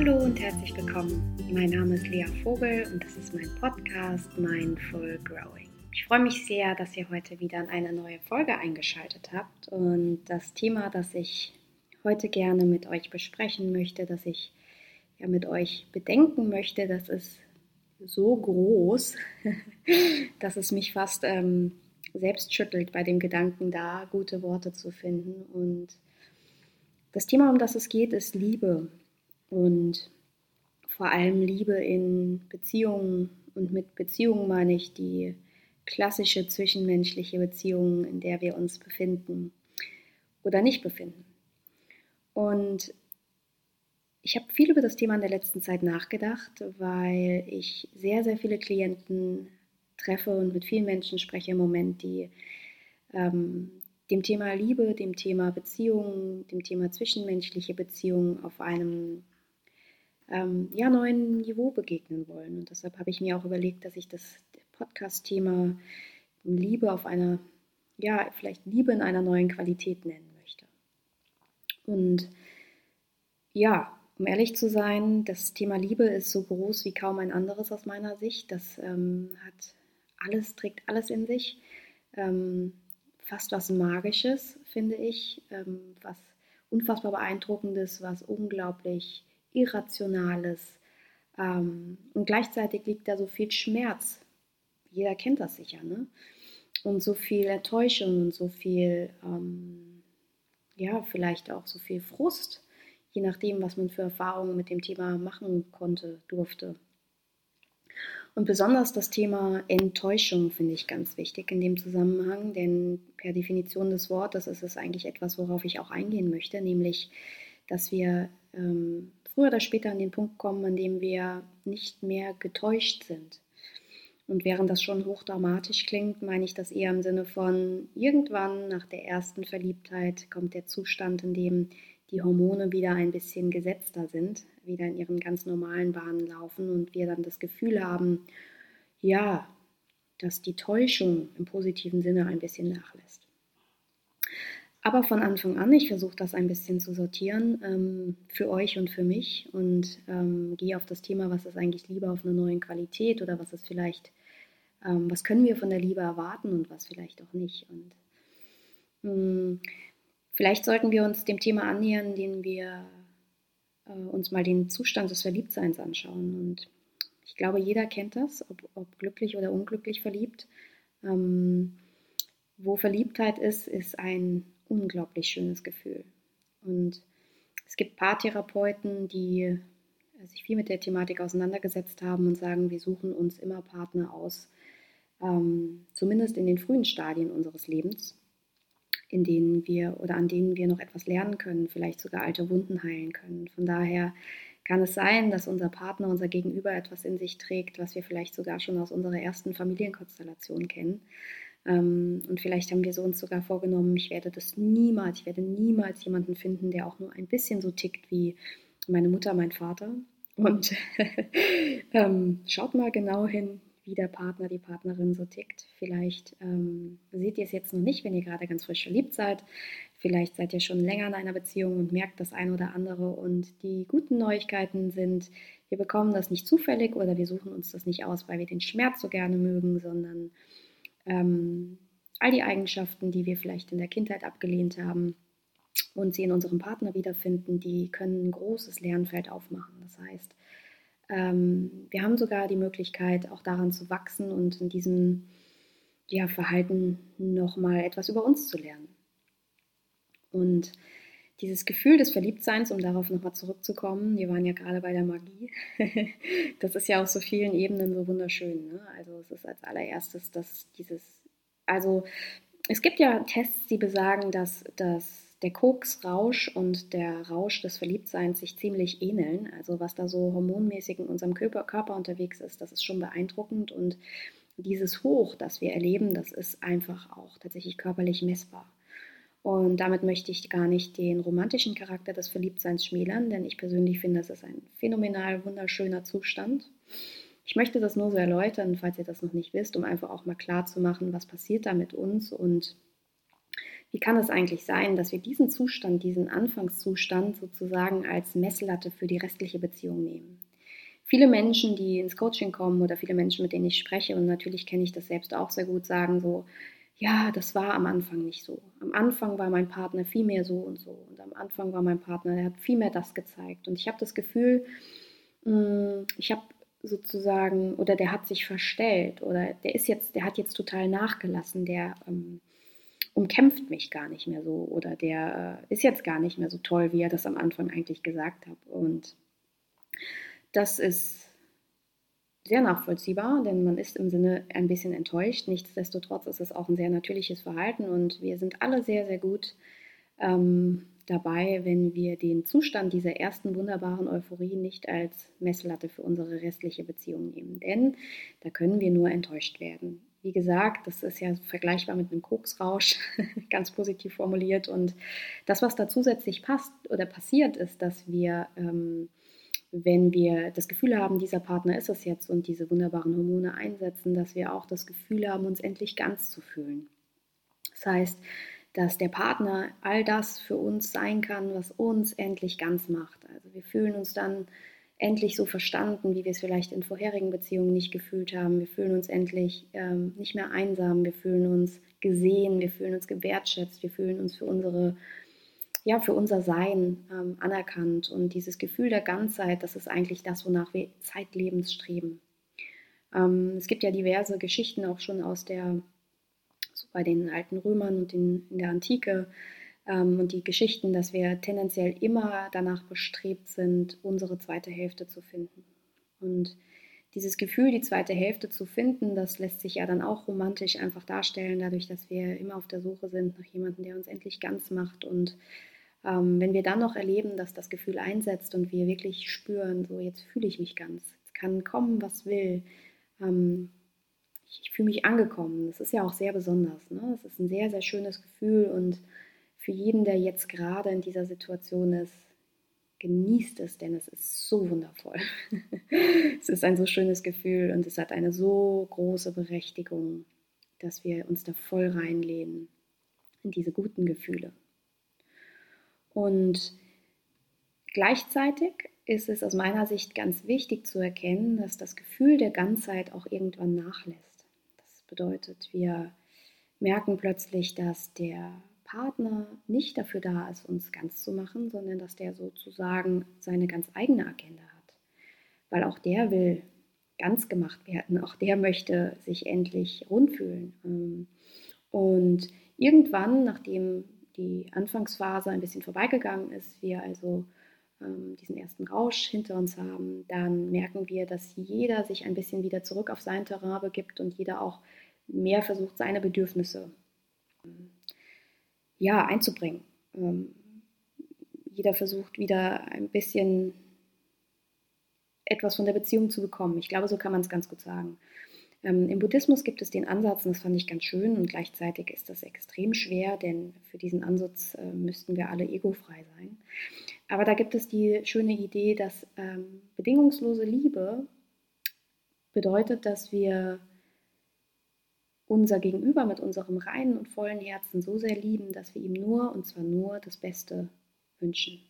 Hallo und herzlich willkommen. Mein Name ist Lea Vogel und das ist mein Podcast Mindful Growing. Ich freue mich sehr, dass ihr heute wieder in eine neue Folge eingeschaltet habt und das Thema, das ich heute gerne mit euch besprechen möchte, das ich ja mit euch bedenken möchte, das ist so groß, dass es mich fast ähm, selbst schüttelt bei dem Gedanken, da gute Worte zu finden. Und das Thema, um das es geht, ist Liebe und vor allem Liebe in Beziehungen. Und mit Beziehungen meine ich die klassische zwischenmenschliche Beziehung, in der wir uns befinden oder nicht befinden. Und ich habe viel über das Thema in der letzten Zeit nachgedacht, weil ich sehr, sehr viele Klienten treffe und mit vielen Menschen spreche im Moment, die ähm, dem Thema Liebe, dem Thema Beziehungen, dem Thema zwischenmenschliche Beziehungen auf einem ähm, ja, neuen Niveau begegnen wollen. Und deshalb habe ich mir auch überlegt, dass ich das Podcast-Thema Liebe auf einer, ja, vielleicht Liebe in einer neuen Qualität nennen möchte. Und ja, um ehrlich zu sein, das Thema Liebe ist so groß wie kaum ein anderes aus meiner Sicht. Das ähm, hat alles, trägt alles in sich. Ähm, fast was Magisches, finde ich, ähm, was unfassbar beeindruckendes, was unglaublich Irrationales. Ähm, und gleichzeitig liegt da so viel Schmerz. Jeder kennt das sicher, ne? Und so viel Enttäuschung und so viel, ähm, ja, vielleicht auch so viel Frust, je nachdem, was man für Erfahrungen mit dem Thema machen konnte, durfte. Und besonders das Thema Enttäuschung finde ich ganz wichtig in dem Zusammenhang, denn per Definition des Wortes ist es eigentlich etwas, worauf ich auch eingehen möchte, nämlich, dass wir ähm, früher oder später an den Punkt kommen, an dem wir nicht mehr getäuscht sind. Und während das schon hochdramatisch klingt, meine ich das eher im Sinne von, irgendwann nach der ersten Verliebtheit kommt der Zustand, in dem die Hormone wieder ein bisschen gesetzter sind, wieder in ihren ganz normalen Bahnen laufen und wir dann das Gefühl haben, ja, dass die Täuschung im positiven Sinne ein bisschen nachlässt. Aber von Anfang an, ich versuche das ein bisschen zu sortieren ähm, für euch und für mich und ähm, gehe auf das Thema, was ist eigentlich Liebe auf einer neuen Qualität oder was ist vielleicht, ähm, was können wir von der Liebe erwarten und was vielleicht auch nicht. Und mh, hm, Vielleicht sollten wir uns dem Thema annähern, indem wir äh, uns mal den Zustand des Verliebtseins anschauen. Und ich glaube, jeder kennt das, ob, ob glücklich oder unglücklich verliebt. Ähm, wo Verliebtheit ist, ist ein unglaublich schönes Gefühl. Und es gibt Paartherapeuten, die sich viel mit der Thematik auseinandergesetzt haben und sagen, wir suchen uns immer Partner aus, ähm, zumindest in den frühen Stadien unseres Lebens in denen wir oder an denen wir noch etwas lernen können, vielleicht sogar alte Wunden heilen können. Von daher kann es sein, dass unser Partner, unser Gegenüber etwas in sich trägt, was wir vielleicht sogar schon aus unserer ersten Familienkonstellation kennen. Ähm, und vielleicht haben wir so uns sogar vorgenommen, ich werde das niemals, ich werde niemals jemanden finden, der auch nur ein bisschen so tickt wie meine Mutter, mein Vater. Und ähm, schaut mal genau hin, wie der Partner, die Partnerin so tickt. Vielleicht ähm, seht ihr es jetzt noch nicht, wenn ihr gerade ganz frisch verliebt seid. Vielleicht seid ihr schon länger in einer Beziehung und merkt das ein oder andere. Und die guten Neuigkeiten sind, wir bekommen das nicht zufällig oder wir suchen uns das nicht aus, weil wir den Schmerz so gerne mögen, sondern ähm, all die Eigenschaften, die wir vielleicht in der Kindheit abgelehnt haben und sie in unserem Partner wiederfinden, die können ein großes Lernfeld aufmachen. Das heißt, ähm, wir haben sogar die Möglichkeit, auch daran zu wachsen und in diesem ja, Verhalten nochmal etwas über uns zu lernen. Und dieses Gefühl des Verliebtseins, um darauf nochmal zurückzukommen, wir waren ja gerade bei der Magie, das ist ja auf so vielen Ebenen so wunderschön. Ne? Also es ist als allererstes, dass dieses, also es gibt ja Tests, die besagen, dass das der Koksrausch und der Rausch des Verliebtseins sich ziemlich ähneln. Also was da so hormonmäßig in unserem Körper, Körper unterwegs ist, das ist schon beeindruckend. Und dieses Hoch, das wir erleben, das ist einfach auch tatsächlich körperlich messbar. Und damit möchte ich gar nicht den romantischen Charakter des Verliebtseins schmälern, denn ich persönlich finde, das ist ein phänomenal wunderschöner Zustand. Ich möchte das nur so erläutern, falls ihr das noch nicht wisst, um einfach auch mal klar zu machen, was passiert da mit uns und wie kann es eigentlich sein, dass wir diesen Zustand, diesen Anfangszustand sozusagen als Messlatte für die restliche Beziehung nehmen? Viele Menschen, die ins Coaching kommen oder viele Menschen, mit denen ich spreche, und natürlich kenne ich das selbst auch sehr gut, sagen so, ja, das war am Anfang nicht so. Am Anfang war mein Partner viel mehr so und so. Und am Anfang war mein Partner, der hat viel mehr das gezeigt. Und ich habe das Gefühl, mm, ich habe sozusagen, oder der hat sich verstellt, oder der ist jetzt, der hat jetzt total nachgelassen, der ähm, umkämpft mich gar nicht mehr so, oder der äh, ist jetzt gar nicht mehr so toll, wie er das am Anfang eigentlich gesagt hat. Und das ist sehr nachvollziehbar, denn man ist im Sinne ein bisschen enttäuscht. Nichtsdestotrotz ist es auch ein sehr natürliches Verhalten und wir sind alle sehr, sehr gut ähm, dabei, wenn wir den Zustand dieser ersten wunderbaren Euphorie nicht als Messlatte für unsere restliche Beziehung nehmen. Denn da können wir nur enttäuscht werden. Wie gesagt, das ist ja vergleichbar mit einem Koksrausch, ganz positiv formuliert. Und das, was da zusätzlich passt oder passiert, ist, dass wir ähm, wenn wir das Gefühl haben, dieser Partner ist es jetzt und diese wunderbaren Hormone einsetzen, dass wir auch das Gefühl haben, uns endlich ganz zu fühlen. Das heißt, dass der Partner all das für uns sein kann, was uns endlich ganz macht. Also wir fühlen uns dann endlich so verstanden, wie wir es vielleicht in vorherigen Beziehungen nicht gefühlt haben. Wir fühlen uns endlich ähm, nicht mehr einsam, wir fühlen uns gesehen, wir fühlen uns gewertschätzt, wir fühlen uns für unsere ja, für unser Sein ähm, anerkannt. Und dieses Gefühl der Ganzheit, das ist eigentlich das, wonach wir zeitlebens streben. Ähm, es gibt ja diverse Geschichten auch schon aus der, so bei den alten Römern und in, in der Antike, ähm, und die Geschichten, dass wir tendenziell immer danach bestrebt sind, unsere zweite Hälfte zu finden. Und dieses Gefühl, die zweite Hälfte zu finden, das lässt sich ja dann auch romantisch einfach darstellen, dadurch, dass wir immer auf der Suche sind nach jemandem, der uns endlich ganz macht und ähm, wenn wir dann noch erleben, dass das Gefühl einsetzt und wir wirklich spüren, so jetzt fühle ich mich ganz, es kann kommen, was will, ähm, ich, ich fühle mich angekommen. Das ist ja auch sehr besonders. Ne? Das ist ein sehr, sehr schönes Gefühl und für jeden, der jetzt gerade in dieser Situation ist, genießt es, denn es ist so wundervoll. es ist ein so schönes Gefühl und es hat eine so große Berechtigung, dass wir uns da voll reinlehnen in diese guten Gefühle. Und gleichzeitig ist es aus meiner Sicht ganz wichtig zu erkennen, dass das Gefühl der Ganzheit auch irgendwann nachlässt. Das bedeutet, wir merken plötzlich, dass der Partner nicht dafür da ist, uns ganz zu machen, sondern dass der sozusagen seine ganz eigene Agenda hat. Weil auch der will ganz gemacht werden, auch der möchte sich endlich rund fühlen. Ähm, und irgendwann, nachdem die Anfangsphase ein bisschen vorbeigegangen ist, wir also ähm, diesen ersten Rausch hinter uns haben, dann merken wir, dass jeder sich ein bisschen wieder zurück auf sein Terrain begibt und jeder auch mehr versucht, seine Bedürfnisse ähm, ja, einzubringen. Ähm, jeder versucht wieder ein bisschen etwas von der Beziehung zu bekommen. Ich glaube, so kann man es ganz gut sagen. Ähm, Im Buddhismus gibt es den Ansatz, und das fand ich ganz schön, und gleichzeitig ist das extrem schwer, denn für diesen Ansatz äh, müssten wir alle egofrei sein. Aber da gibt es die schöne Idee, dass ähm, bedingungslose Liebe bedeutet, dass wir unser Gegenüber mit unserem reinen und vollen Herzen so sehr lieben, dass wir ihm nur, und zwar nur, das Beste wünschen.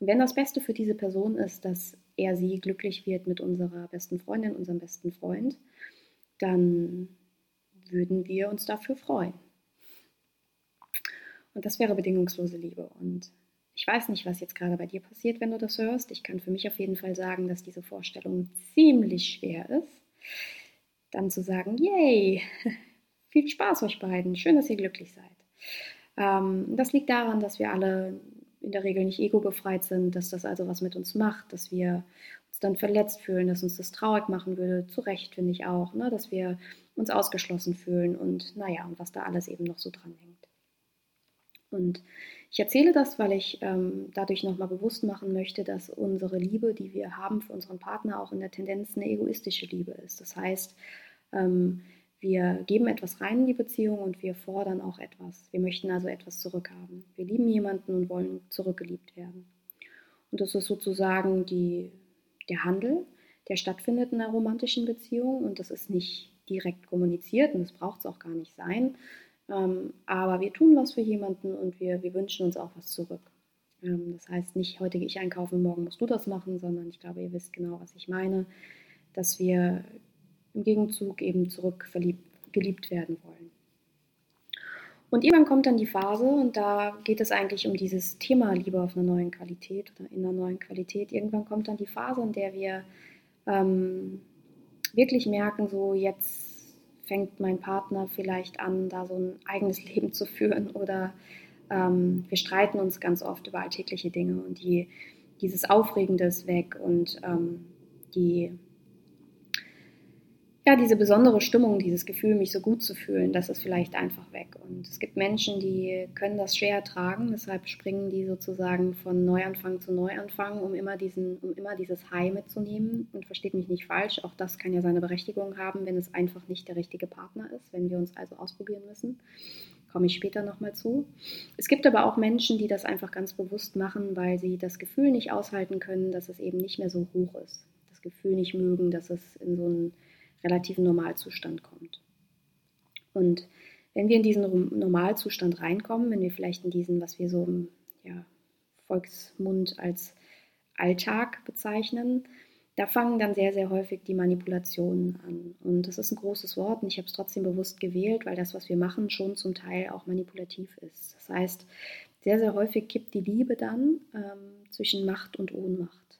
Und wenn das Beste für diese Person ist, dass er sie glücklich wird mit unserer besten Freundin, unserem besten Freund, dann würden wir uns dafür freuen. Und das wäre bedingungslose Liebe. Und ich weiß nicht, was jetzt gerade bei dir passiert, wenn du das hörst. Ich kann für mich auf jeden Fall sagen, dass diese Vorstellung ziemlich schwer ist. Dann zu sagen, yay, viel Spaß euch beiden, schön, dass ihr glücklich seid. Ähm, das liegt daran, dass wir alle in der Regel nicht ego-befreit sind, dass das also was mit uns macht, dass wir dann verletzt fühlen, dass uns das traurig machen würde. Zu Recht finde ich auch, ne? dass wir uns ausgeschlossen fühlen und naja, und was da alles eben noch so dran hängt. Und ich erzähle das, weil ich ähm, dadurch nochmal bewusst machen möchte, dass unsere Liebe, die wir haben für unseren Partner, auch in der Tendenz eine egoistische Liebe ist. Das heißt, ähm, wir geben etwas rein in die Beziehung und wir fordern auch etwas. Wir möchten also etwas zurückhaben. Wir lieben jemanden und wollen zurückgeliebt werden. Und das ist sozusagen die der Handel, der stattfindet in einer romantischen Beziehung und das ist nicht direkt kommuniziert und das braucht es auch gar nicht sein. ähm, aber wir tun was für jemanden und wir, wir wünschen uns auch was zurück. Ähm, das heißt nicht, heute gehe ich einkaufen, morgen musst du das machen, sondern ich glaube, ihr wisst genau, was ich meine, dass wir im Gegenzug eben zurück geliebt werden wollen. Und irgendwann kommt dann die Phase, und da geht es eigentlich um dieses Thema Liebe auf einer neuen Qualität oder in einer neuen Qualität. Irgendwann kommt dann die Phase, in der wir ähm, wirklich merken, so jetzt fängt mein Partner vielleicht an, da so ein eigenes Leben zu führen oder ähm, wir streiten uns ganz oft über alltägliche Dinge und die, dieses Aufregende ist weg und ähm, die ja, diese besondere Stimmung, dieses Gefühl, mich so gut zu fühlen, das ist vielleicht einfach weg. Und es gibt Menschen, die können das schwer ertragen, deshalb springen die sozusagen von Neuanfang zu Neuanfang, um immer, diesen, um immer dieses High mitzunehmen. Und versteht mich nicht falsch, auch das kann ja seine Berechtigung haben, wenn es einfach nicht der richtige Partner ist, wenn wir uns also ausprobieren müssen. Komme ich später nochmal zu. Es gibt aber auch Menschen, die das einfach ganz bewusst machen, weil sie das Gefühl nicht aushalten können, dass es eben nicht mehr so hoch ist. Das Gefühl nicht mögen, dass es in so einen relativen Normalzustand kommt. Und wenn wir in diesen Normalzustand reinkommen, wenn wir vielleicht in diesen, was wir so im ja, Volksmund als Alltag bezeichnen, da fangen dann sehr, sehr häufig die Manipulationen an. Und das ist ein großes Wort und ich habe es trotzdem bewusst gewählt, weil das, was wir machen, schon zum Teil auch manipulativ ist. Das heißt, sehr, sehr häufig kippt die Liebe dann ähm, zwischen Macht und Ohnmacht.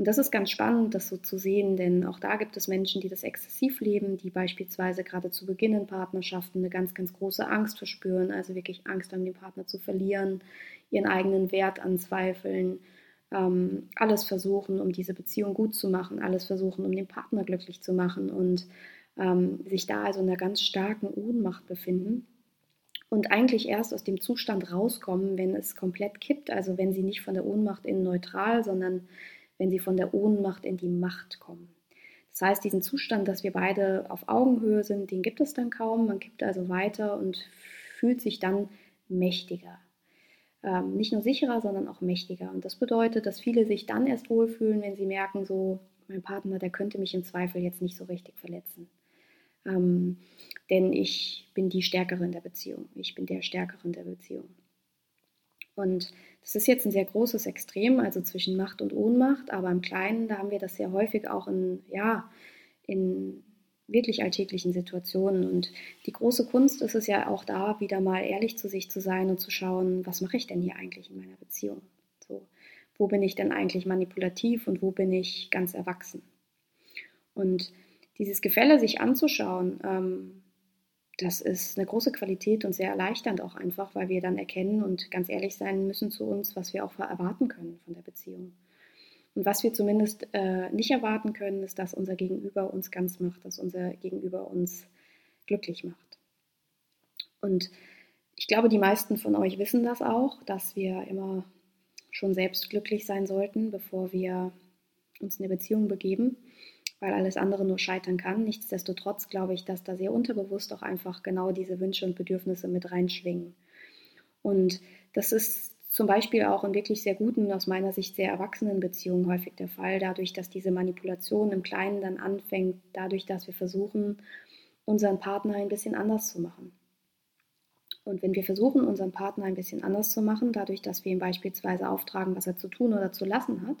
Und das ist ganz spannend, das so zu sehen, denn auch da gibt es Menschen, die das exzessiv leben, die beispielsweise gerade zu Beginn in Partnerschaften eine ganz, ganz große Angst verspüren, also wirklich Angst haben, den Partner zu verlieren, ihren eigenen Wert anzweifeln, ähm, alles versuchen, um diese Beziehung gut zu machen, alles versuchen, um den Partner glücklich zu machen und ähm, sich da also in einer ganz starken Ohnmacht befinden und eigentlich erst aus dem Zustand rauskommen, wenn es komplett kippt, also wenn sie nicht von der Ohnmacht in neutral, sondern wenn sie von der Ohnmacht in die Macht kommen. Das heißt, diesen Zustand, dass wir beide auf Augenhöhe sind, den gibt es dann kaum. Man kippt also weiter und fühlt sich dann mächtiger. Ähm, nicht nur sicherer, sondern auch mächtiger. Und das bedeutet, dass viele sich dann erst wohlfühlen, wenn sie merken, so, mein Partner, der könnte mich im Zweifel jetzt nicht so richtig verletzen. Ähm, denn ich bin die Stärkere in der Beziehung. Ich bin der Stärkere in der Beziehung. Und das ist jetzt ein sehr großes Extrem, also zwischen Macht und Ohnmacht, aber im Kleinen, da haben wir das sehr häufig auch in, ja, in wirklich alltäglichen Situationen. Und die große Kunst ist es ja auch da, wieder mal ehrlich zu sich zu sein und zu schauen, was mache ich denn hier eigentlich in meiner Beziehung? So, wo bin ich denn eigentlich manipulativ und wo bin ich ganz erwachsen? Und dieses Gefälle sich anzuschauen, ähm, das ist eine große Qualität und sehr erleichternd auch einfach, weil wir dann erkennen und ganz ehrlich sein müssen zu uns, was wir auch erwarten können von der Beziehung. Und was wir zumindest äh, nicht erwarten können, ist, dass unser Gegenüber uns ganz macht, dass unser Gegenüber uns glücklich macht. Und ich glaube, die meisten von euch wissen das auch, dass wir immer schon selbst glücklich sein sollten, bevor wir uns in eine Beziehung begeben weil alles andere nur scheitern kann. Nichtsdestotrotz glaube ich, dass da sehr unterbewusst auch einfach genau diese Wünsche und Bedürfnisse mit reinschwingen. Und das ist zum Beispiel auch in wirklich sehr guten, aus meiner Sicht sehr erwachsenen Beziehungen häufig der Fall, dadurch, dass diese Manipulation im Kleinen dann anfängt, dadurch, dass wir versuchen, unseren Partner ein bisschen anders zu machen. Und wenn wir versuchen, unseren Partner ein bisschen anders zu machen, dadurch, dass wir ihm beispielsweise auftragen, was er zu tun oder zu lassen hat,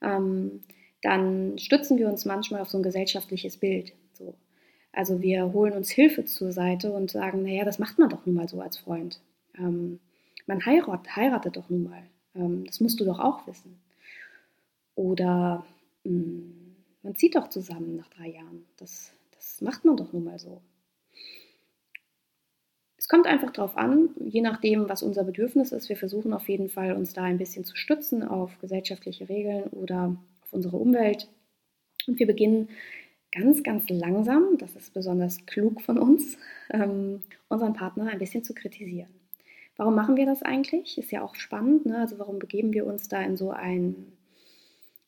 ähm, dann stützen wir uns manchmal auf so ein gesellschaftliches Bild. So. Also wir holen uns Hilfe zur Seite und sagen, naja, das macht man doch nun mal so als Freund. Ähm, man heirat, heiratet doch nun mal. Ähm, das musst du doch auch wissen. Oder mh, hm, man zieht doch zusammen nach drei Jahren. Das, das macht man doch nun mal so. Es kommt einfach darauf an, je nachdem, was unser Bedürfnis ist. Wir versuchen auf jeden Fall, uns da ein bisschen zu stützen auf gesellschaftliche Regeln oder unsere Umwelt. Und wir beginnen ganz, ganz langsam, das ist besonders klug von uns, ähm, unseren Partner ein bisschen zu kritisieren. Warum machen wir das eigentlich? Ist ja auch spannend. Ne? Also warum begeben wir uns da in so ein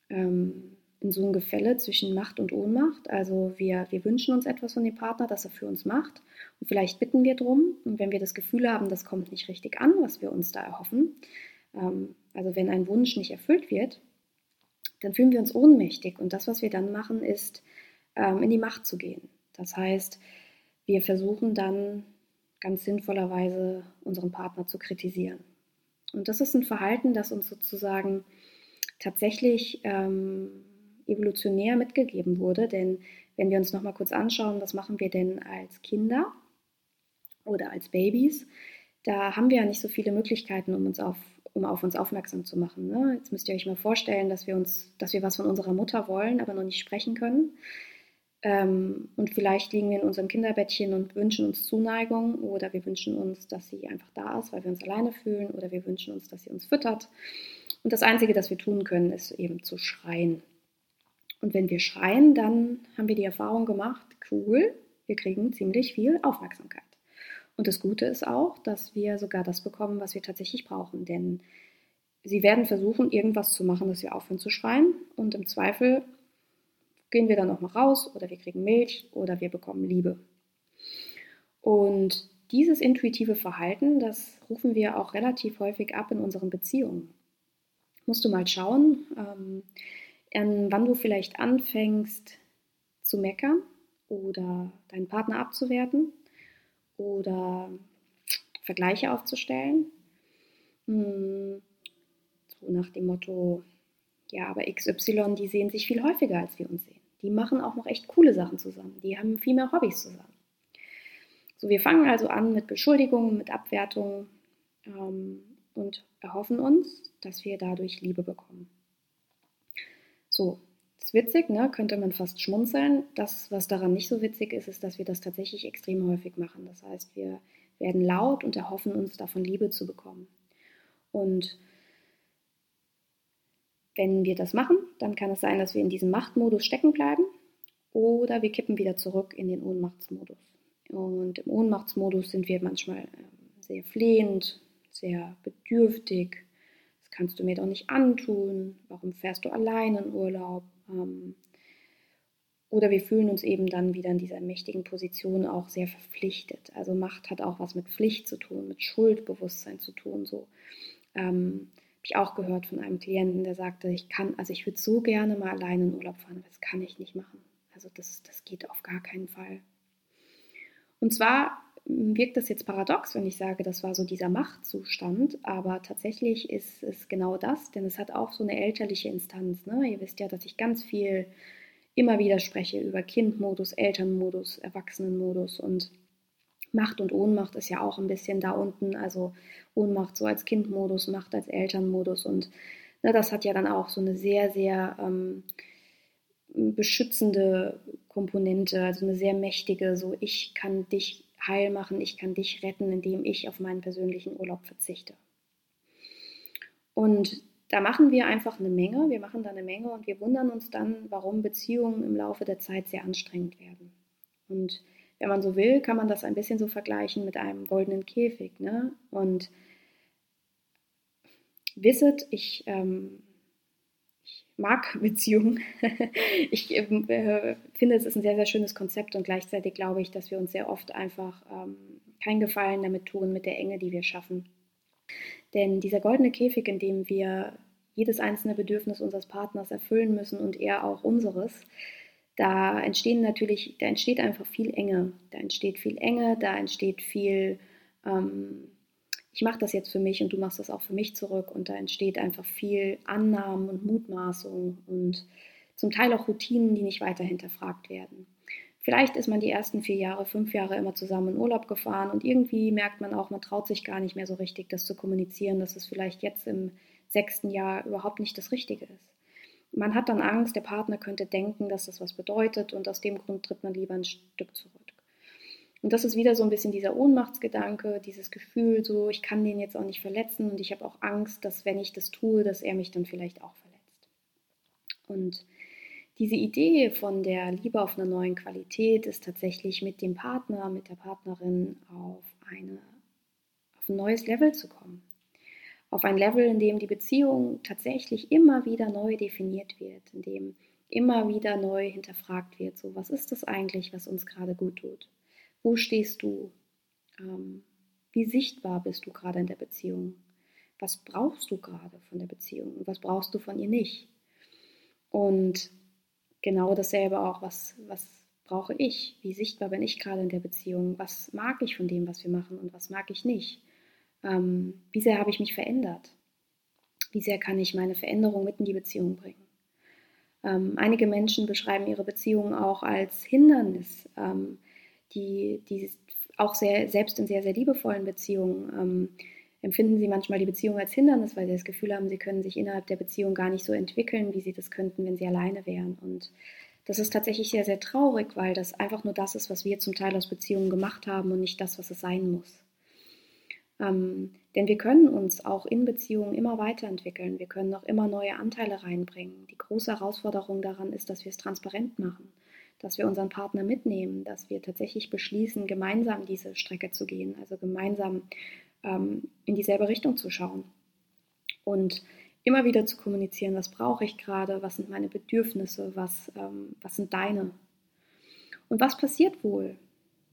ähm, in so ein Gefälle zwischen Macht und Ohnmacht? Also wir, wir wünschen uns etwas von dem Partner, das er für uns macht. Und vielleicht bitten wir drum. Und wenn wir das Gefühl haben, das kommt nicht richtig an, was wir uns da erhoffen, ähm, also wenn ein Wunsch nicht erfüllt wird, dann fühlen wir uns ohnmächtig. Und das, was wir dann machen, ist, ähm, in die Macht zu gehen. Das heißt, wir versuchen dann ganz sinnvollerweise unseren Partner zu kritisieren. Und das ist ein Verhalten, das uns sozusagen tatsächlich ähm, evolutionär mitgegeben wurde. Denn wenn wir uns noch mal kurz anschauen, was machen wir denn als Kinder oder als Babys, da haben wir ja nicht so viele Möglichkeiten, um uns auf, um auf uns aufmerksam zu machen. Ne? Jetzt müsst ihr euch mal vorstellen, dass wir uns, dass wir was von unserer Mutter wollen, aber noch nicht sprechen können. Ähm, und vielleicht liegen wir in unserem Kinderbettchen und wünschen uns Zuneigung oder wir wünschen uns, dass sie einfach da ist, weil wir uns alleine fühlen oder wir wünschen uns, dass sie uns füttert. Und das Einzige, das wir tun können, ist eben zu schreien. Und wenn wir schreien, dann haben wir die Erfahrung gemacht, cool, wir kriegen ziemlich viel Aufmerksamkeit. Und das Gute ist auch, dass wir sogar das bekommen, was wir tatsächlich brauchen. Denn sie werden versuchen, irgendwas zu machen, dass wir aufhören zu schreien. Und im Zweifel gehen wir dann noch mal raus oder wir kriegen Milch oder wir bekommen Liebe. Und dieses intuitive Verhalten, das rufen wir auch relativ häufig ab in unseren Beziehungen. Musst du mal schauen, ähm, wann du vielleicht anfängst zu meckern oder deinen Partner abzuwerten oder Vergleiche aufzustellen. Hm, so nach dem Motto, ja, aber XY, die sehen sich viel häufiger, als wir uns sehen die machen auch noch echt coole Sachen zusammen. Die haben viel mehr Hobbys zusammen. So, wir fangen also an mit Beschuldigungen, mit Abwertungen ähm, und erhoffen uns, dass wir dadurch Liebe bekommen. So, witzig, ne? könnte man fast schmunzeln. Das, was daran nicht so witzig ist, ist, dass wir das tatsächlich extrem häufig machen. Das heißt, wir werden laut und erhoffen uns davon Liebe zu bekommen. Und wenn wir das machen, dann kann es sein, dass wir in diesem Machtmodus stecken bleiben oder wir kippen wieder zurück in den Ohnmachtsmodus. Und im Ohnmachtsmodus sind wir manchmal ähm, sehr flehend, sehr bedürftig. Das kannst du mir doch nicht antun. Warum fährst du allein in Urlaub? Ähm, oder wir fühlen uns eben dann wieder in dieser mächtigen Position auch sehr verpflichtet. Also Macht hat auch was mit Pflicht zu tun, mit Schuldbewusstsein zu tun. So. Ähm, ich auch gehört von einem Klienten, der sagte, ich kann, also ich würde so gerne mal alleine in Urlaub fahren, aber das kann ich nicht machen. Also das, das geht auf gar keinen Fall. Und zwar wirkt das jetzt paradox, wenn ich sage, das war so dieser Machtzustand, aber tatsächlich ist es genau das, denn es hat auch so eine elterliche Instanz. Ne? Ihr wisst ja, dass ich ganz viel immer wieder spreche über Kindmodus, Elternmodus, Erwachsenenmodus und Macht und Ohnmacht ist ja auch ein bisschen da unten. Also Ohnmacht so als Kindmodus, Macht als Elternmodus. Und ne, das hat ja dann auch so eine sehr, sehr ähm, beschützende Komponente, also eine sehr mächtige, so ich kann dich heil machen, ich kann dich retten, indem ich auf meinen persönlichen Urlaub verzichte. Und da machen wir einfach eine Menge, wir machen da eine Menge und wir wundern uns dann, warum Beziehungen im Laufe der Zeit sehr anstrengend werden. Und wenn man so will, kann man das ein bisschen so vergleichen mit einem goldenen Käfig. Ne? Und wisset, ich, ähm, mag Beziehungen. ich äh, finde, es ist ein sehr, sehr schönes Konzept und gleichzeitig glaube ich, dass wir uns sehr oft einfach ähm, keinen Gefallen damit tun, mit der Enge, die wir schaffen. Denn dieser goldene Käfig, in dem wir jedes einzelne Bedürfnis unseres Partners erfüllen müssen und er auch unseres, da entstehen natürlich, da entsteht einfach viel Enge. Da entsteht viel Enge, da entsteht viel, ähm, ich mache das jetzt für mich und du machst das auch für mich zurück und da entsteht einfach viel Annahmen und Mutmaßung und zum Teil auch Routinen, die nicht weiter hinterfragt werden. Vielleicht ist man die ersten vier Jahre, fünf Jahre immer zusammen in Urlaub gefahren und irgendwie merkt man auch, man traut sich gar nicht mehr so richtig, das zu kommunizieren, dass es vielleicht jetzt im sechsten Jahr überhaupt nicht das Richtige ist man hat dann Angst, der Partner könnte denken, dass das was bedeutet und aus dem Grund tritt man lieber ein Stück zurück. Und das ist wieder so ein bisschen dieser Ohnmachtsgedanke, dieses Gefühl, so ich kann den jetzt auch nicht verletzen und ich habe auch Angst, dass wenn ich das tue, dass er mich dann vielleicht auch verletzt. Und diese Idee von der Liebe auf einer neuen Qualität ist tatsächlich mit dem Partner, mit der Partnerin auf, eine, auf ein neues Level zu kommen auf ein Level, in dem die Beziehung tatsächlich immer wieder neu definiert wird, in dem immer wieder neu hinterfragt wird, so was ist das eigentlich, was uns gerade gut tut? Wo stehst du? Ähm, wie sichtbar bist du gerade in der Beziehung? Was brauchst du gerade von der Beziehung was brauchst du von ihr nicht? Und genau dasselbe auch, was, was brauche ich? Wie sichtbar bin ich gerade in der Beziehung? Was mag ich von dem, was wir machen und was mag ich nicht? Ähm, wie sehr habe ich mich verändert? Wie sehr kann ich meine Veränderung mit in die Beziehung bringen? Ähm, einige Menschen beschreiben ihre Beziehung auch als Hindernis, ähm, die, die auch sehr, selbst in sehr, sehr liebevollen Beziehungen ähm, empfinden sie manchmal die Beziehung als Hindernis, weil sie das Gefühl haben, sie können sich innerhalb der Beziehung gar nicht so entwickeln, wie sie das könnten, wenn sie alleine wären. Und das ist tatsächlich sehr, sehr traurig, weil das einfach nur das ist, was wir zum Teil aus Beziehungen gemacht haben und nicht das, was es sein muss. Ähm, denn wir können uns auch in Beziehungen immer weiterentwickeln. Wir können auch immer neue Anteile reinbringen. Die große Herausforderung daran ist, dass wir es transparent machen, dass wir unseren Partner mitnehmen, dass wir tatsächlich beschließen, gemeinsam diese Strecke zu gehen, also gemeinsam ähm, in dieselbe Richtung zu schauen. Und immer wieder zu kommunizieren, was brauche ich gerade, was sind meine Bedürfnisse, was, ähm, was sind deine. Und was passiert wohl,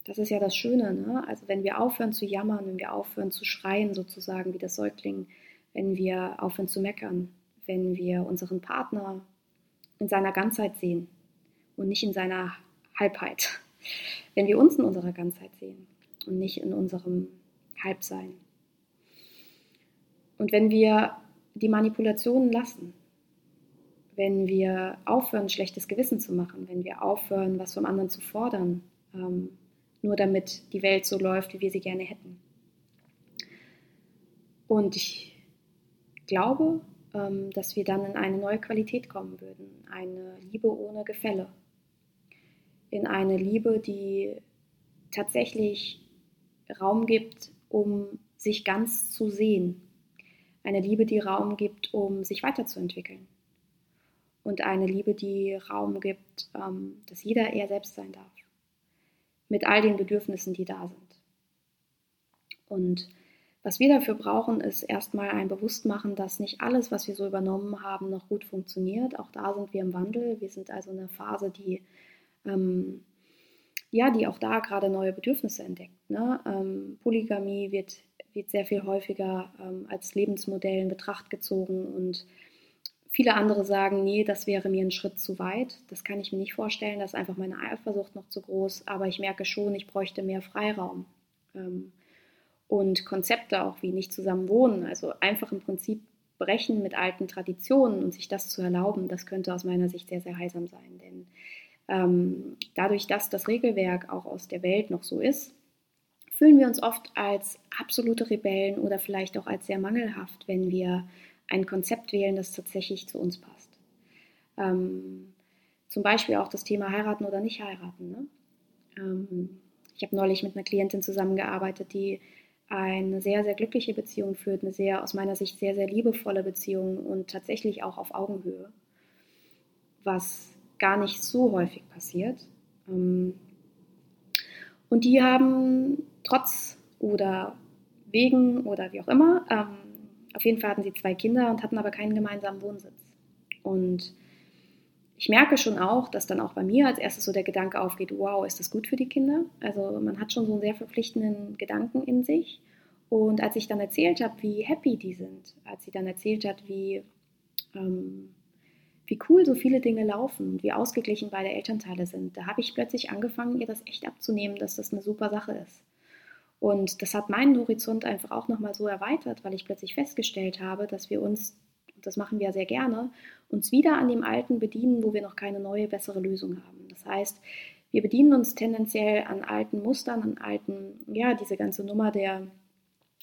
das ist ja das Schöne, ne? Also wenn wir aufhören zu jammern, wenn wir aufhören zu schreien, sozusagen wie das Säugling, wenn wir aufhören zu meckern, wenn wir unseren Partner in seiner Ganzheit sehen und nicht in seiner Halbheit, wenn wir uns in unserer Ganzheit sehen und nicht in unserem Halbsein. Und wenn wir die Manipulationen lassen, wenn wir aufhören, schlechtes Gewissen zu machen, wenn wir aufhören, was vom anderen zu fordern, ähm, nur damit die Welt so läuft, wie wir sie gerne hätten. Und ich glaube, ähm, dass wir dann in eine neue Qualität kommen würden, eine Liebe ohne Gefälle, in eine Liebe, die tatsächlich Raum gibt, um sich ganz zu sehen, eine Liebe, die Raum gibt, um sich weiterzuentwickeln und eine Liebe, die Raum gibt, ähm, dass jeder er selbst sein darf mit all den Bedürfnissen, die da sind. Und was wir dafür brauchen, ist erstmal ein Bewusstmachen, dass nicht alles, was wir so übernommen haben, noch gut funktioniert. Auch da sind wir im Wandel. Wir sind also in einer Phase, die ähm, ja, die auch da gerade neue Bedürfnisse entdeckt. Ne? Ähm, Polygamie wird, wird sehr viel häufiger ähm, als Lebensmodell in Betracht gezogen und Viele andere sagen, nee, das wäre mir ein Schritt zu weit. Das kann ich mir nicht vorstellen. Da ist einfach meine Eifersucht noch zu groß. Aber ich merke schon, ich bräuchte mehr Freiraum. Ähm, und Konzepte auch wie nicht zusammen wohnen. Also einfach im Prinzip brechen mit alten Traditionen und sich das zu erlauben, das könnte aus meiner Sicht sehr, sehr heilsam sein. Denn dadurch, dass das Regelwerk auch aus der Welt noch so ist, fühlen wir uns oft als absolute Rebellen oder vielleicht auch als sehr mangelhaft, wenn wir ein Konzept wählen, das tatsächlich zu uns passt. Ähm, zum Beispiel auch das Thema heiraten oder nicht heiraten. Ne? Ähm, ich habe neulich mit einer Klientin zusammengearbeitet, die eine sehr, sehr glückliche Beziehung führt, eine sehr, aus meiner Sicht sehr, sehr liebevolle Beziehung und tatsächlich auch auf Augenhöhe, was gar nicht so häufig passiert. Ähm, und die haben trotz oder wegen oder wie auch immer ähm, auf jeden Fall hatten sie zwei Kinder und hatten aber keinen gemeinsamen Wohnsitz. Und ich merke schon auch, dass dann auch bei mir als erstes so der Gedanke aufgeht, wow, ist das gut für die Kinder? Also man hat schon so einen sehr verpflichtenden Gedanken in sich. Und als ich dann erzählt habe, wie happy die sind, als sie dann erzählt hat, wie, ähm, wie cool so viele Dinge laufen und wie ausgeglichen beide Elternteile sind, da habe ich plötzlich angefangen, ihr das echt abzunehmen, dass das eine super Sache ist. Und das hat meinen Horizont einfach auch nochmal so erweitert, weil ich plötzlich festgestellt habe, dass wir uns, das machen wir ja sehr gerne, uns wieder an dem Alten bedienen, wo wir noch keine neue, bessere Lösung haben. Das heißt, wir bedienen uns tendenziell an alten Mustern, an alten, ja, diese ganze Nummer der,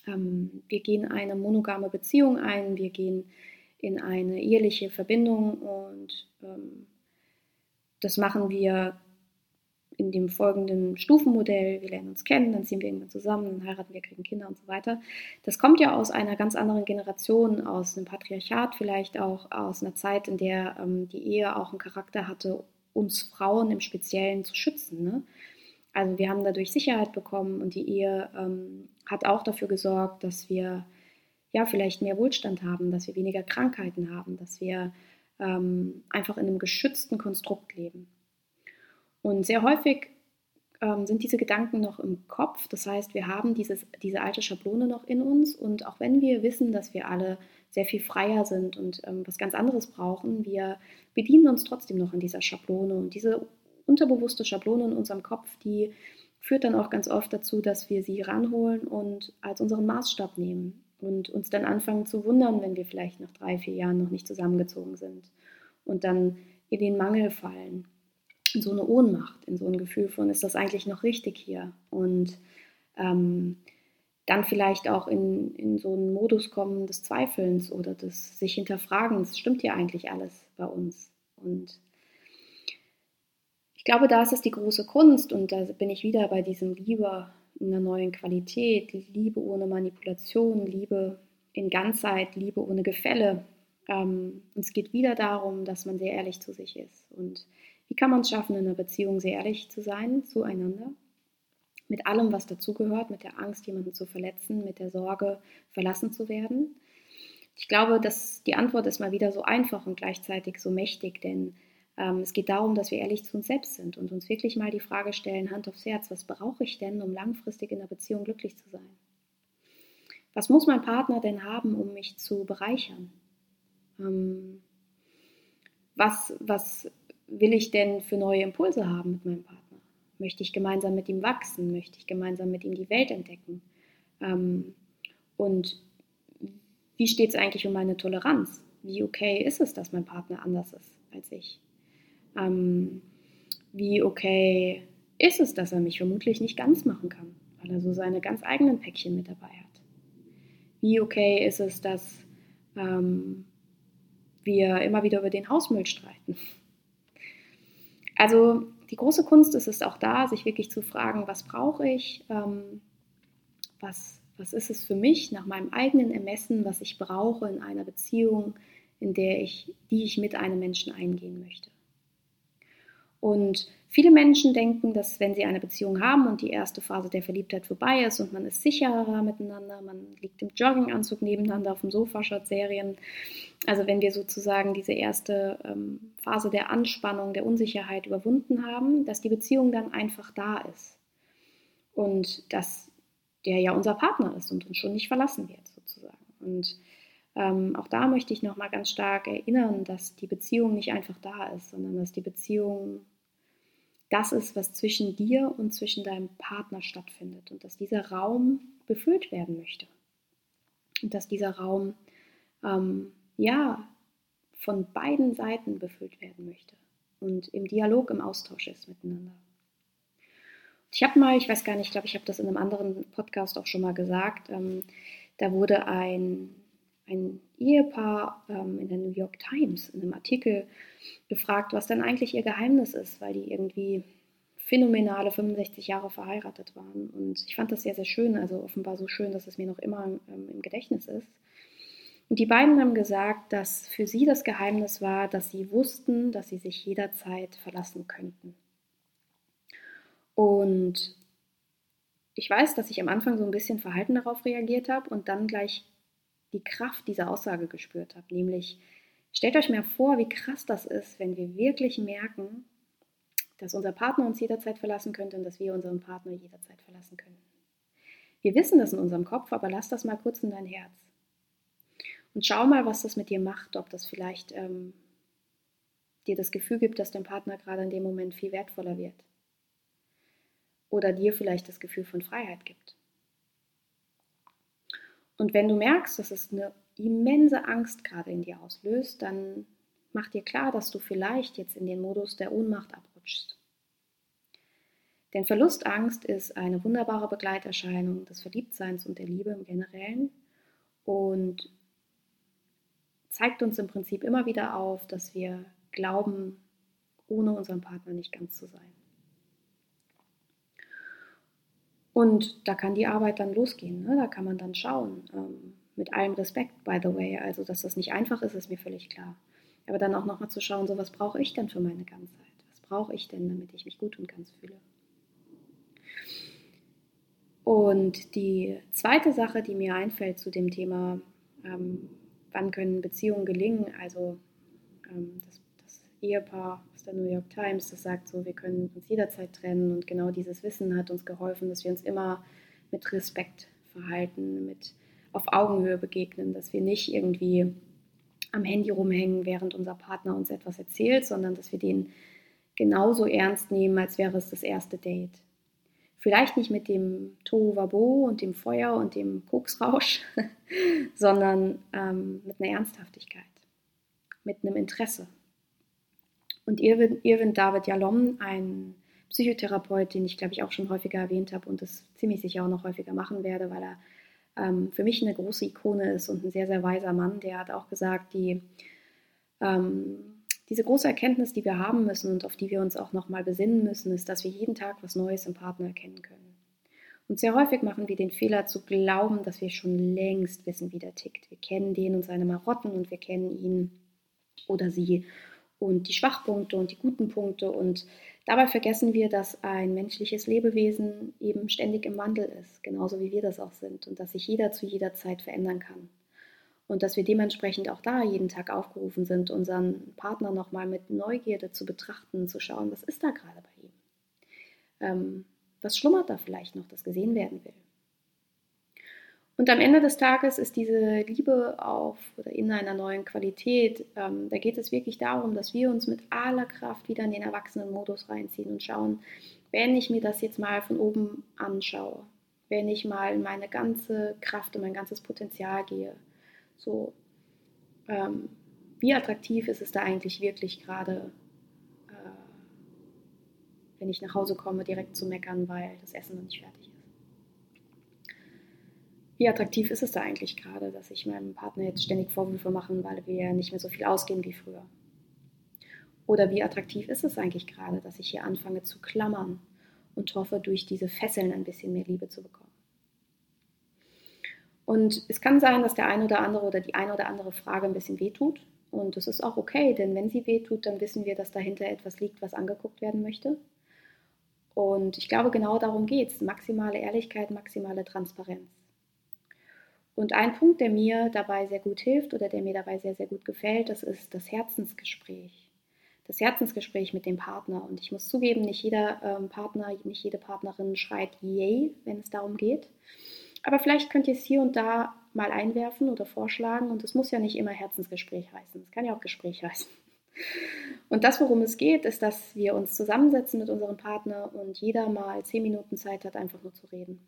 ähm, wir gehen eine monogame Beziehung ein, wir gehen in eine eheliche Verbindung und ähm, das machen wir in dem folgenden Stufenmodell, wir lernen uns kennen, dann ziehen wir irgendwann zusammen, dann heiraten wir, kriegen Kinder und so weiter. Das kommt ja aus einer ganz anderen Generation, aus einem Patriarchat vielleicht auch, aus einer Zeit, in der ähm, die Ehe auch einen Charakter hatte, uns Frauen im Speziellen zu schützen. Ne? Also wir haben dadurch Sicherheit bekommen und die Ehe ähm, hat auch dafür gesorgt, dass wir ja vielleicht mehr Wohlstand haben, dass wir weniger Krankheiten haben, dass wir ähm, einfach in einem geschützten Konstrukt leben. Und sehr häufig ähm, sind diese Gedanken noch im Kopf. Das heißt, wir haben dieses, diese alte Schablone noch in uns. Und auch wenn wir wissen, dass wir alle sehr viel freier sind und ähm, was ganz anderes brauchen, wir bedienen uns trotzdem noch in dieser Schablone. Und diese unterbewusste Schablone in unserem Kopf, die führt dann auch ganz oft dazu, dass wir sie ranholen und als unseren Maßstab nehmen und uns dann anfangen zu wundern, wenn wir vielleicht nach drei, vier Jahren noch nicht zusammengezogen sind und dann in den Mangel fallen, in so eine Ohnmacht, in so ein Gefühl von, ist das eigentlich noch richtig hier? Und ähm, dann vielleicht auch in, in so einen Modus kommen des Zweifelns oder des sich hinterfragens, stimmt hier eigentlich alles bei uns? Und ich glaube, da ist es die große Kunst und da bin ich wieder bei diesem Liebe in einer neuen Qualität, Liebe ohne Manipulation, Liebe in Ganzheit, Liebe ohne Gefälle. Ähm, und es geht wieder darum, dass man sehr ehrlich zu sich ist. Und wie kann man es schaffen, in einer Beziehung sehr ehrlich zu sein zueinander? Mit allem, was dazugehört, mit der Angst, jemanden zu verletzen, mit der Sorge, verlassen zu werden. Ich glaube, dass die Antwort ist mal wieder so einfach und gleichzeitig so mächtig, denn es geht darum, dass wir ehrlich zu uns selbst sind und uns wirklich mal die Frage stellen, Hand aufs Herz, was brauche ich denn, um langfristig in einer Beziehung glücklich zu sein? Was muss mein Partner denn haben, um mich zu bereichern? Ähm, was, was will ich denn für neue Impulse haben mit meinem Partner? Möchte ich gemeinsam mit ihm wachsen? Möchte ich gemeinsam mit ihm die Welt entdecken? Ähm, und wie steht es eigentlich um meine Toleranz? Wie okay ist es, dass mein Partner anders ist als ich? Ähm, wie okay ist es, dass er mich vermutlich nicht ganz machen kann, weil er so seine ganz eigenen Päckchen mit dabei hat? Wie okay ist es, dass ähm, wir immer wieder über den Hausmüll streiten? Also die große Kunst ist es auch da, sich wirklich zu fragen, was brauche ich, ähm, was, was ist es für mich nach meinem eigenen Ermessen, was ich brauche in einer Beziehung, in der ich, die ich mit einem Menschen eingehen möchte. Und viele Menschen denken, dass wenn sie eine Beziehung haben und die erste Phase der Verliebtheit vorbei ist und man ist sicherer miteinander, man liegt im Jogginganzug nebeneinander auf dem Sofa, schaut Serien. Also wenn wir sozusagen diese erste ähm, Phase der Anspannung, der Unsicherheit überwunden haben, dass die Beziehung dann einfach da ist. Und dass der ja unser Partner ist und uns schon nicht verlassen wird, sozusagen. Und ähm, auch da möchte ich nochmal ganz stark erinnern, dass die Beziehung nicht einfach da ist, sondern dass die Beziehung das ist, was zwischen dir und zwischen deinem Partner stattfindet und dass dieser Raum befüllt werden möchte. Und dass dieser Raum ähm, ja von beiden Seiten befüllt werden möchte und im Dialog, im Austausch ist miteinander. Ich habe mal, ich weiß gar nicht, ich glaube, ich habe das in einem anderen Podcast auch schon mal gesagt, ähm, da wurde ein ein Ehepaar ähm, in der New York Times in einem Artikel gefragt, was denn eigentlich ihr Geheimnis ist, weil die irgendwie phänomenale 65 Jahre verheiratet waren. Und ich fand das sehr, sehr schön, also offenbar so schön, dass es mir noch immer ähm, im Gedächtnis ist. Und die beiden haben gesagt, dass für sie das Geheimnis war, dass sie wussten, dass sie sich jederzeit verlassen könnten. Und ich weiß, dass ich am Anfang so ein bisschen verhalten darauf reagiert habe und dann gleich die Kraft dieser Aussage gespürt habe. Nämlich, stellt euch mal vor, wie krass das ist, wenn wir wirklich merken, dass unser Partner uns jederzeit verlassen könnte und dass wir unseren Partner jederzeit verlassen können. Wir wissen das in unserem Kopf, aber lass das mal kurz in dein Herz. Und schau mal, was das mit dir macht, ob das vielleicht ähm, dir das Gefühl gibt, dass dein Partner gerade in dem Moment viel wertvoller wird. Oder dir vielleicht das Gefühl von Freiheit gibt. Und wenn du merkst, dass es eine immense Angst gerade in dir auslöst, dann mach dir klar, dass du vielleicht jetzt in den Modus der Ohnmacht abrutschst. Denn Verlustangst ist eine wunderbare Begleiterscheinung des Verliebtseins und der Liebe im Generellen und zeigt uns im Prinzip immer wieder auf, dass wir glauben, ohne unseren Partner nicht ganz zu sein. Und da kann die Arbeit dann losgehen. Ne? Da kann man dann schauen. Ähm, mit allem Respekt, by the way. Also, dass das nicht einfach ist, ist mir völlig klar. Aber dann auch nochmal zu schauen, so was brauche ich denn für meine Ganzheit? Was brauche ich denn, damit ich mich gut und ganz fühle? Und die zweite Sache, die mir einfällt zu dem Thema, ähm, wann können Beziehungen gelingen, also ähm, das Ehepaar aus der New York Times, das sagt so, wir können uns jederzeit trennen und genau dieses Wissen hat uns geholfen, dass wir uns immer mit Respekt verhalten, mit auf Augenhöhe begegnen, dass wir nicht irgendwie am Handy rumhängen, während unser Partner uns etwas erzählt, sondern dass wir den genauso ernst nehmen, als wäre es das erste Date. Vielleicht nicht mit dem Tohuwabo und dem Feuer und dem Koksrausch, sondern ähm, mit einer Ernsthaftigkeit, mit einem Interesse. Und Irwin, Irwin David Jalom, ein Psychotherapeut, den ich glaube ich auch schon häufiger erwähnt habe und das ziemlich sicher auch noch häufiger machen werde, weil er ähm, für mich eine große Ikone ist und ein sehr, sehr weiser Mann. Der hat auch gesagt, die, ähm, diese große Erkenntnis, die wir haben müssen und auf die wir uns auch nochmal besinnen müssen, ist, dass wir jeden Tag was Neues im Partner erkennen können. Und sehr häufig machen wir den Fehler zu glauben, dass wir schon längst wissen, wie der tickt. Wir kennen den und seine Marotten und wir kennen ihn oder sie und die Schwachpunkte und die guten Punkte. Und dabei vergessen wir, dass ein menschliches Lebewesen eben ständig im Wandel ist, genauso wie wir das auch sind und dass sich jeder zu jeder Zeit verändern kann. Und dass wir dementsprechend auch da jeden Tag aufgerufen sind, unseren Partner nochmal mit Neugierde zu betrachten, zu schauen, was ist da gerade bei ihm? Ähm, was schlummert da vielleicht noch, das gesehen werden will? Und am Ende des Tages ist diese Liebe auf oder in einer neuen Qualität, ähm, da geht es wirklich darum, dass wir uns mit aller Kraft wieder in den Erwachsenenmodus reinziehen und schauen, wenn ich mir das jetzt mal von oben anschaue, wenn ich mal meine ganze Kraft und mein ganzes Potenzial gehe, so, ähm, wie attraktiv ist es da eigentlich wirklich gerade, äh, wenn ich nach Hause komme, direkt zu meckern, weil das Essen noch nicht fertig ist wie attraktiv ist es da eigentlich gerade, dass ich meinem Partner jetzt ständig Vorwürfe mache, weil wir nicht mehr so viel ausgehen wie früher? Oder wie attraktiv ist es eigentlich gerade, dass ich hier anfange zu klammern und hoffe, durch diese Fesseln ein bisschen mehr Liebe zu bekommen? Und es kann sein, dass der eine oder andere oder die eine oder andere Frage ein bisschen wehtut. Und das ist auch okay, denn wenn sie wehtut, dann wissen wir, dass dahinter etwas liegt, was angeguckt werden möchte. Und ich glaube, genau darum geht es. Maximale Ehrlichkeit, maximale Transparenz. Und ein Punkt, der mir dabei sehr gut hilft oder der mir dabei sehr, sehr gut gefällt, das ist das Herzensgespräch. Das Herzensgespräch mit dem Partner. Und ich muss zugeben, nicht jeder ähm, Partner, nicht jede Partnerin schreit Yay, wenn es darum geht. Aber vielleicht könnt ihr es hier und da mal einwerfen oder vorschlagen. Und es muss ja nicht immer Herzensgespräch heißen. Es kann ja auch Gespräch heißen. Und das, worum es geht, ist, dass wir uns zusammensetzen mit unserem Partner und jeder mal zehn Minuten Zeit hat, einfach nur zu reden.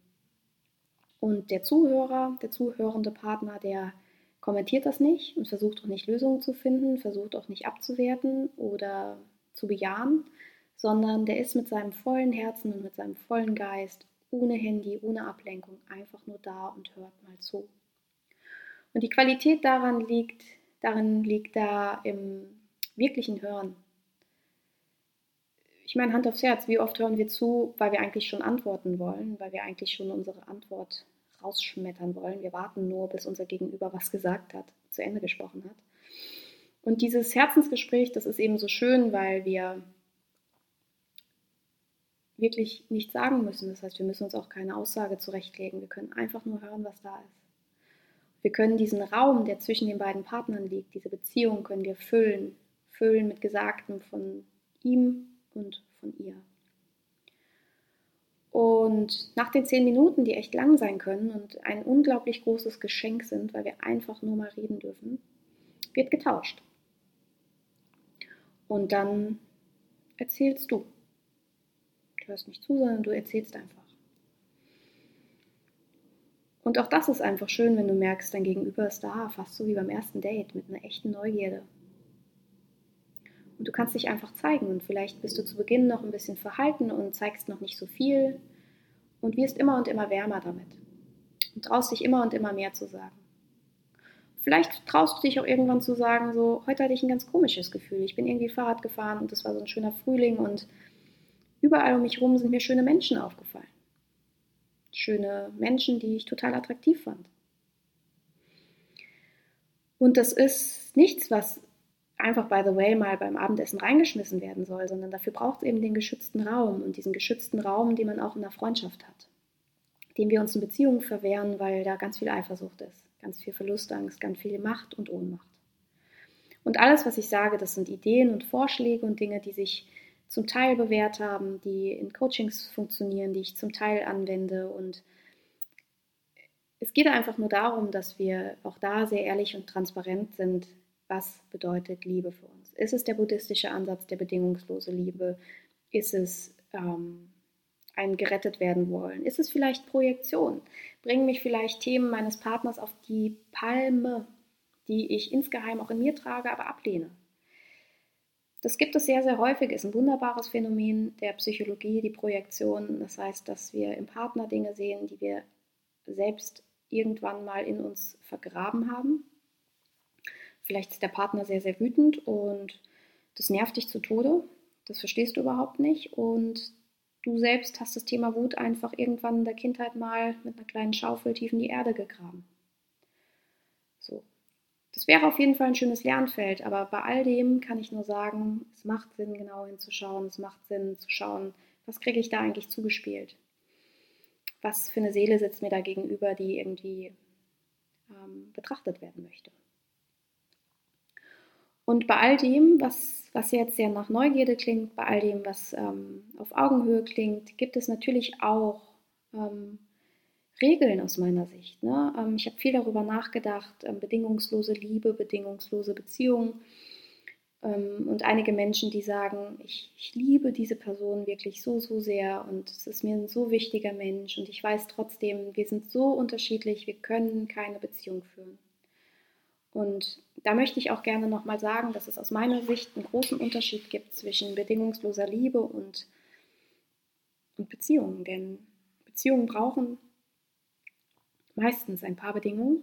Und der Zuhörer, der zuhörende Partner, der kommentiert das nicht und versucht auch nicht Lösungen zu finden, versucht auch nicht abzuwerten oder zu bejahen, sondern der ist mit seinem vollen Herzen und mit seinem vollen Geist, ohne Handy, ohne Ablenkung, einfach nur da und hört mal zu. Und die Qualität daran liegt, darin liegt da im wirklichen Hören. Ich meine, Hand aufs Herz, wie oft hören wir zu, weil wir eigentlich schon antworten wollen, weil wir eigentlich schon unsere Antwort rausschmettern wollen. Wir warten nur, bis unser Gegenüber was gesagt hat, zu Ende gesprochen hat. Und dieses Herzensgespräch, das ist eben so schön, weil wir wirklich nichts sagen müssen. Das heißt, wir müssen uns auch keine Aussage zurechtlegen. Wir können einfach nur hören, was da ist. Wir können diesen Raum, der zwischen den beiden Partnern liegt, diese Beziehung können wir füllen, füllen mit Gesagtem von ihm und von ihr. Und nach den zehn Minuten, die echt lang sein können und ein unglaublich großes Geschenk sind, weil wir einfach nur mal reden dürfen, wird getauscht. Und dann erzählst du. Du hörst nicht zu, sondern du erzählst einfach. Und auch das ist einfach schön, wenn du merkst, dein Gegenüber ist da, fast so wie beim ersten Date, mit einer echten Neugierde. Und du kannst dich einfach zeigen und vielleicht bist du zu Beginn noch ein bisschen verhalten und zeigst noch nicht so viel und wirst immer und immer wärmer damit und traust dich immer und immer mehr zu sagen. Vielleicht traust du dich auch irgendwann zu sagen, so, heute hatte ich ein ganz komisches Gefühl. Ich bin irgendwie Fahrrad gefahren und es war so ein schöner Frühling und überall um mich herum sind mir schöne Menschen aufgefallen. Schöne Menschen, die ich total attraktiv fand. Und das ist nichts, was einfach, by the way, mal beim Abendessen reingeschmissen werden soll, sondern dafür braucht es eben den geschützten Raum und diesen geschützten Raum, den man auch in der Freundschaft hat, den wir uns in Beziehungen verwehren, weil da ganz viel Eifersucht ist, ganz viel Verlustangst, ganz viel Macht und Ohnmacht. Und alles, was ich sage, das sind Ideen und Vorschläge und Dinge, die sich zum Teil bewährt haben, die in Coachings funktionieren, die ich zum Teil anwende und es geht einfach nur darum, dass wir auch da sehr ehrlich und transparent sind was bedeutet Liebe für uns? Ist es der buddhistische Ansatz der bedingungslose Liebe? Ist es ähm, ein gerettet werden wollen? Ist es vielleicht Projektion? Bringen mich vielleicht Themen meines Partners auf die Palme, die ich insgeheim auch in mir trage, aber ablehne? Das gibt es sehr, sehr häufig, ist ein wunderbares Phänomen der Psychologie, die Projektion. Das heißt, dass wir im Partner Dinge sehen, die wir selbst irgendwann mal in uns vergraben haben. Vielleicht ist der Partner sehr, sehr wütend und das nervt dich zu Tode. Das verstehst du überhaupt nicht. Und du selbst hast das Thema Wut einfach irgendwann in der Kindheit mal mit einer kleinen Schaufel tief in die Erde gegraben. So. Das wäre auf jeden Fall ein schönes Lernfeld, aber bei all dem kann ich nur sagen, es macht Sinn, genau hinzuschauen. Es macht Sinn zu schauen, was kriege ich da eigentlich zugespielt was für eine Seele sitzt mir da gegenüber, die irgendwie ähm, betrachtet werden möchte. Und bei all dem, was, was jetzt sehr nach Neugierde klingt, bei all dem, was ähm, auf Augenhöhe klingt, gibt es natürlich auch ähm, Regeln aus meiner Sicht. Ne? Ähm, ich habe viel darüber nachgedacht, ähm, bedingungslose Liebe, bedingungslose Beziehungen ähm, und einige Menschen, die sagen, ich, ich, liebe diese Person wirklich so, so sehr und es ist mir ein so wichtiger Mensch und ich weiß trotzdem, wir sind so unterschiedlich, wir können keine Beziehung führen. Und da möchte ich auch gerne nochmal sagen, dass es aus meiner Sicht einen großen Unterschied gibt zwischen bedingungsloser Liebe und, und Beziehungen. Denn Beziehungen brauchen meistens ein paar Bedingungen.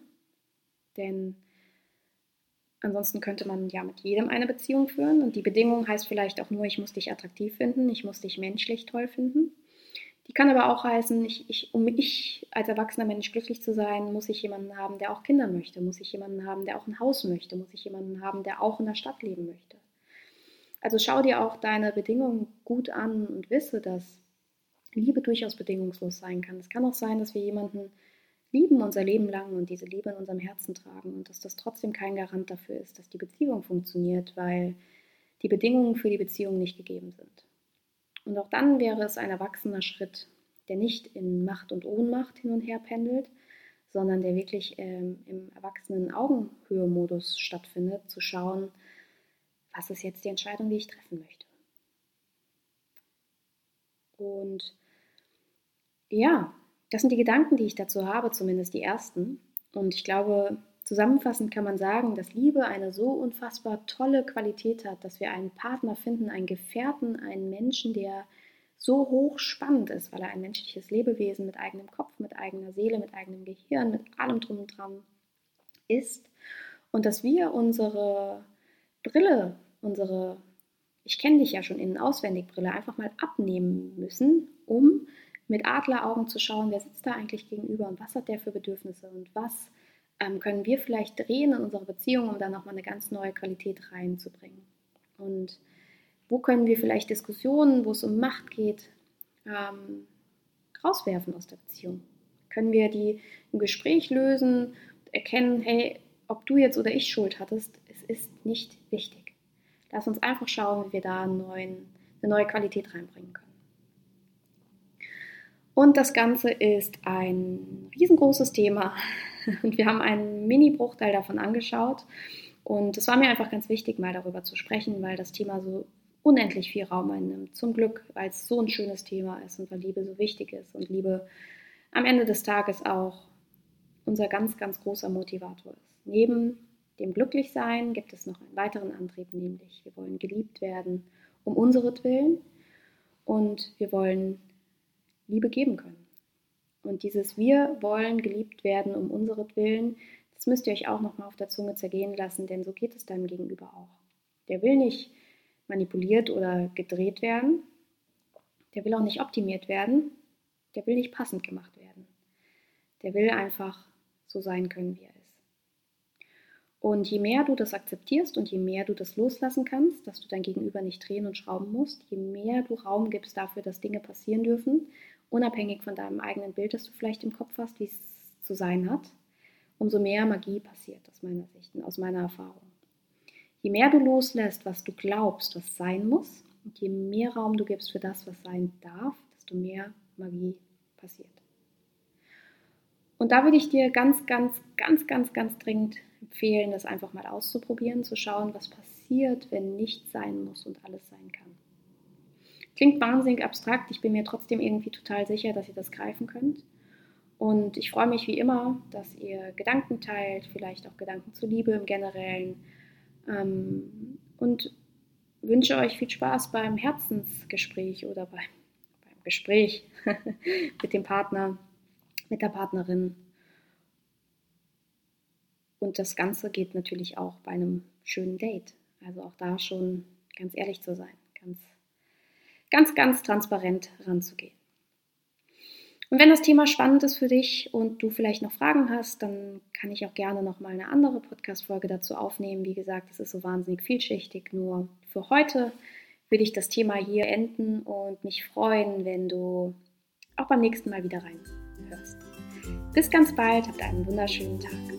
Denn Ansonsten könnte man ja mit jedem eine Beziehung führen und die Bedingung heißt vielleicht auch nur, ich muss dich attraktiv finden, ich muss dich menschlich toll finden. Die kann aber auch heißen, ich, ich, um ich als erwachsener Mensch glücklich zu sein, muss ich jemanden haben, der auch Kinder möchte, muss ich jemanden haben, der auch ein Haus möchte, muss ich jemanden haben, der auch in der Stadt leben möchte. Also schau dir auch deine Bedingungen gut an und wisse, dass Liebe durchaus bedingungslos sein kann. Es kann auch sein, dass wir jemanden lieben unser Leben lang und diese Liebe in unserem Herzen tragen und dass das trotzdem kein Garant dafür ist, dass die Beziehung funktioniert, weil die Bedingungen für die Beziehung nicht gegeben sind. Und auch dann wäre es ein erwachsener Schritt, der nicht in Macht und Ohnmacht hin und her pendelt, sondern der wirklich ähm, im erwachsenen Augenhöhe-Modus stattfindet, zu schauen, was ist jetzt die Entscheidung, die ich treffen möchte. Und ja, das sind die Gedanken, die ich dazu habe, zumindest die ersten. Und ich glaube, zusammenfassend kann man sagen, dass Liebe eine so unfassbar tolle Qualität hat, dass wir einen Partner finden, einen Gefährten, einen Menschen, der so hochspannend ist, weil er ein menschliches Lebewesen mit eigenem Kopf, mit eigener Seele, mit eigenem Gehirn, mit allem drum und dran ist. Und dass wir unsere Brille, unsere Ich kenne dich ja schon innen auswendig Brille einfach mal abnehmen müssen, um mit Adleraugen zu schauen, wer sitzt da eigentlich gegenüber und was hat der für Bedürfnisse und was ähm, können wir vielleicht drehen in unserer Beziehung, um da nochmal eine ganz neue Qualität reinzubringen. Und wo können wir vielleicht Diskussionen, wo es um Macht geht, ähm, rauswerfen aus der Beziehung? Können wir die im Gespräch lösen, erkennen, hey, ob du jetzt oder ich Schuld hattest, es ist nicht wichtig. Lass uns einfach schauen, wie wir da neuen, eine neue Qualität reinbringen können. Und das Ganze ist ein riesengroßes Thema. Und wir haben einen Mini-Bruchteil davon angeschaut. Und es war mir einfach ganz wichtig, mal darüber zu sprechen, weil das Thema so unendlich viel Raum einnimmt. Zum Glück, weil es so ein schönes Thema ist und weil Liebe so wichtig ist und Liebe am Ende des Tages auch unser ganz, ganz großer Motivator ist. Neben dem Glücklichsein gibt es noch einen weiteren Antrieb, nämlich wir wollen geliebt werden um unseretwillen und wir wollen Liebe geben können. Und dieses Wir wollen geliebt werden um unseretwillen, das müsst ihr euch auch nochmal auf der Zunge zergehen lassen, denn so geht es deinem Gegenüber auch. Der will nicht manipuliert oder gedreht werden. Der will auch nicht optimiert werden. Der will nicht passend gemacht werden. Der will einfach so sein können, wie er ist. Und je mehr du das akzeptierst und je mehr du das loslassen kannst, dass du dein Gegenüber nicht drehen und schrauben musst, je mehr du Raum gibst dafür, dass Dinge passieren dürfen unabhängig von deinem eigenen Bild, das du vielleicht im Kopf hast, wie es zu sein hat, umso mehr Magie passiert aus meiner Sicht und aus meiner Erfahrung. Je mehr du loslässt, was du glaubst, was sein muss, und je mehr Raum du gibst für das, was sein darf, desto mehr Magie passiert. Und da würde ich dir ganz, ganz, ganz, ganz, ganz dringend empfehlen, das einfach mal auszuprobieren, zu schauen, was passiert, wenn nichts sein muss und alles sein kann. Klingt wahnsinnig abstrakt, ich bin mir trotzdem irgendwie total sicher, dass ihr das greifen könnt. Und ich freue mich wie immer, dass ihr Gedanken teilt, vielleicht auch Gedanken zur Liebe im Generellen. Ähm, und wünsche euch viel Spaß beim Herzensgespräch oder beim, beim Gespräch mit dem Partner, mit der Partnerin. Und das Ganze geht natürlich auch bei einem schönen Date. Also auch da schon ganz ehrlich zu sein, ganz, ganz, ganz transparent ranzugehen. Und wenn das Thema spannend ist für dich und du vielleicht noch Fragen hast, dann kann ich auch gerne noch mal eine andere Podcast-Folge dazu aufnehmen. Wie gesagt, es ist so wahnsinnig vielschichtig. Nur für heute will ich das Thema hier enden und mich freuen, wenn du auch beim nächsten Mal wieder reinhörst. Bis ganz bald, habt einen wunderschönen Tag.